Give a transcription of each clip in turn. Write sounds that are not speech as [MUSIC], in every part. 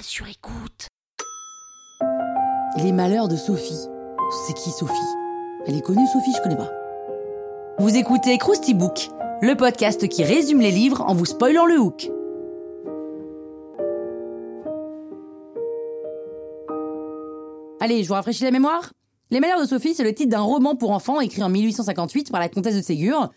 Sur écoute. Les malheurs de Sophie. C'est qui Sophie? Elle est connue Sophie, je connais pas. Vous écoutez Krusty Book, le podcast qui résume les livres en vous spoilant le hook. Allez, je vous rafraîchis la mémoire Les malheurs de Sophie, c'est le titre d'un roman pour enfants écrit en 1858 par la comtesse de Ségur.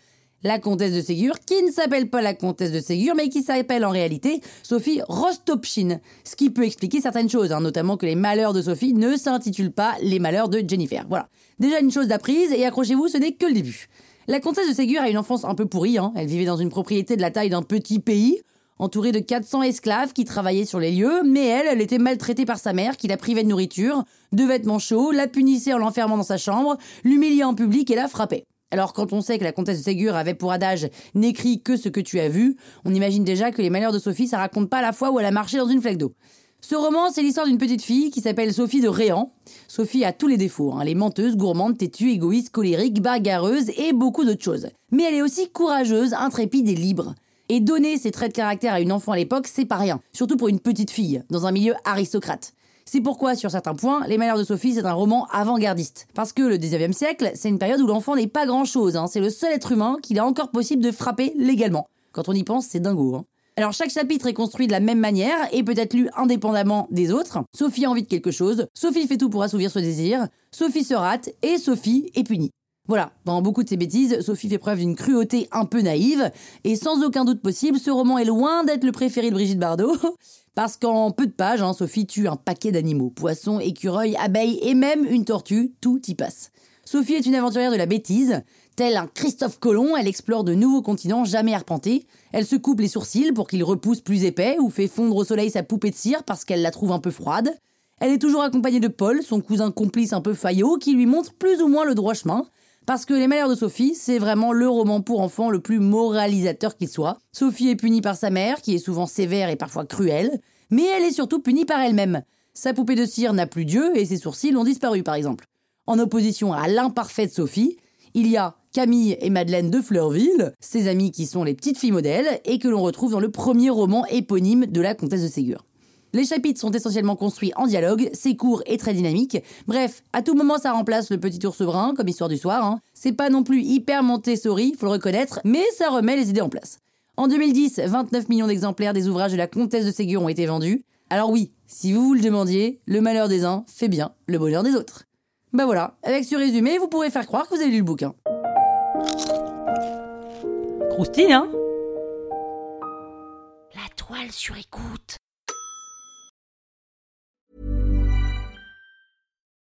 La comtesse de Ségur, qui ne s'appelle pas la comtesse de Ségur, mais qui s'appelle en réalité Sophie Rostopchine. Ce qui peut expliquer certaines choses, hein, notamment que les malheurs de Sophie ne s'intitulent pas Les malheurs de Jennifer. Voilà. Déjà une chose d'apprise, et accrochez-vous, ce n'est que le début. La comtesse de Ségur a une enfance un peu pourrie. Hein. Elle vivait dans une propriété de la taille d'un petit pays, entourée de 400 esclaves qui travaillaient sur les lieux, mais elle, elle était maltraitée par sa mère qui la privait de nourriture, de vêtements chauds, la punissait en l'enfermant dans sa chambre, l'humiliait en public et la frappait. Alors quand on sait que la comtesse de Ségur avait pour adage n'écrit que ce que tu as vu, on imagine déjà que les malheurs de Sophie ça raconte pas la fois où elle a marché dans une flaque d'eau. Ce roman, c'est l'histoire d'une petite fille qui s'appelle Sophie de Réan. Sophie a tous les défauts, hein. elle est menteuse, gourmande, têtue, égoïste, colérique, bagarreuse et beaucoup d'autres choses. Mais elle est aussi courageuse, intrépide et libre. Et donner ces traits de caractère à une enfant à l'époque, c'est pas rien, surtout pour une petite fille, dans un milieu aristocrate. C'est pourquoi, sur certains points, Les Malheurs de Sophie, c'est un roman avant-gardiste. Parce que le 19e siècle, c'est une période où l'enfant n'est pas grand-chose, hein. c'est le seul être humain qu'il est encore possible de frapper légalement. Quand on y pense, c'est dingo. Hein. Alors chaque chapitre est construit de la même manière et peut être lu indépendamment des autres. Sophie a envie de quelque chose, Sophie fait tout pour assouvir ce désir, Sophie se rate et Sophie est punie. Voilà, dans beaucoup de ses bêtises, Sophie fait preuve d'une cruauté un peu naïve, et sans aucun doute possible, ce roman est loin d'être le préféré de Brigitte Bardot, [LAUGHS] parce qu'en peu de pages, hein, Sophie tue un paquet d'animaux, poissons, écureuils, abeilles et même une tortue, tout y passe. Sophie est une aventurière de la bêtise, Tel un Christophe Colomb, elle explore de nouveaux continents jamais arpentés. Elle se coupe les sourcils pour qu'ils repoussent plus épais ou fait fondre au soleil sa poupée de cire parce qu'elle la trouve un peu froide. Elle est toujours accompagnée de Paul, son cousin complice un peu faillot, qui lui montre plus ou moins le droit chemin. Parce que Les Malheurs de Sophie, c'est vraiment le roman pour enfants le plus moralisateur qu'il soit. Sophie est punie par sa mère, qui est souvent sévère et parfois cruelle, mais elle est surtout punie par elle-même. Sa poupée de cire n'a plus Dieu et ses sourcils ont disparu, par exemple. En opposition à l'imparfaite Sophie, il y a Camille et Madeleine de Fleurville, ses amies qui sont les petites filles modèles et que l'on retrouve dans le premier roman éponyme de la comtesse de Ségur. Les chapitres sont essentiellement construits en dialogue, c'est court et très dynamique. Bref, à tout moment ça remplace le petit ours brun comme histoire du soir. Hein. C'est pas non plus hyper Montessori, faut le reconnaître, mais ça remet les idées en place. En 2010, 29 millions d'exemplaires des ouvrages de la comtesse de Ségur ont été vendus. Alors oui, si vous vous le demandiez, le malheur des uns fait bien le bonheur des autres. Bah voilà, avec ce résumé, vous pourrez faire croire que vous avez lu le bouquin. Croustille, hein? La toile sur écoute.